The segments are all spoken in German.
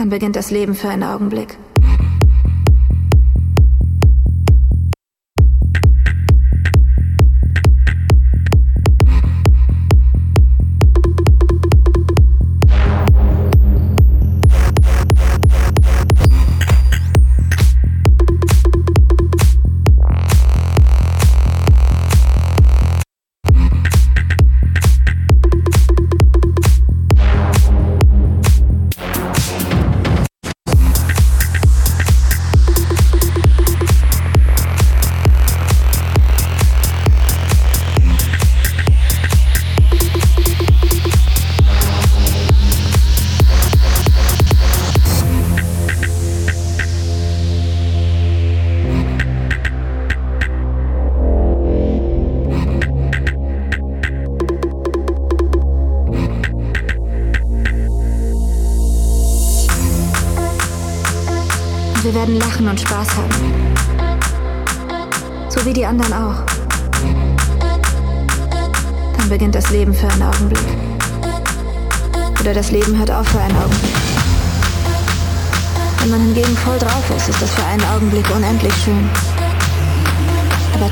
Dann beginnt das Leben für einen Augenblick.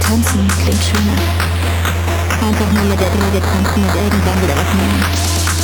Tanzen klingt schöner. Einfach nur mit der Droge tanzen und irgendwann wieder was nehmen.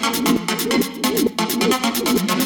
Thank you.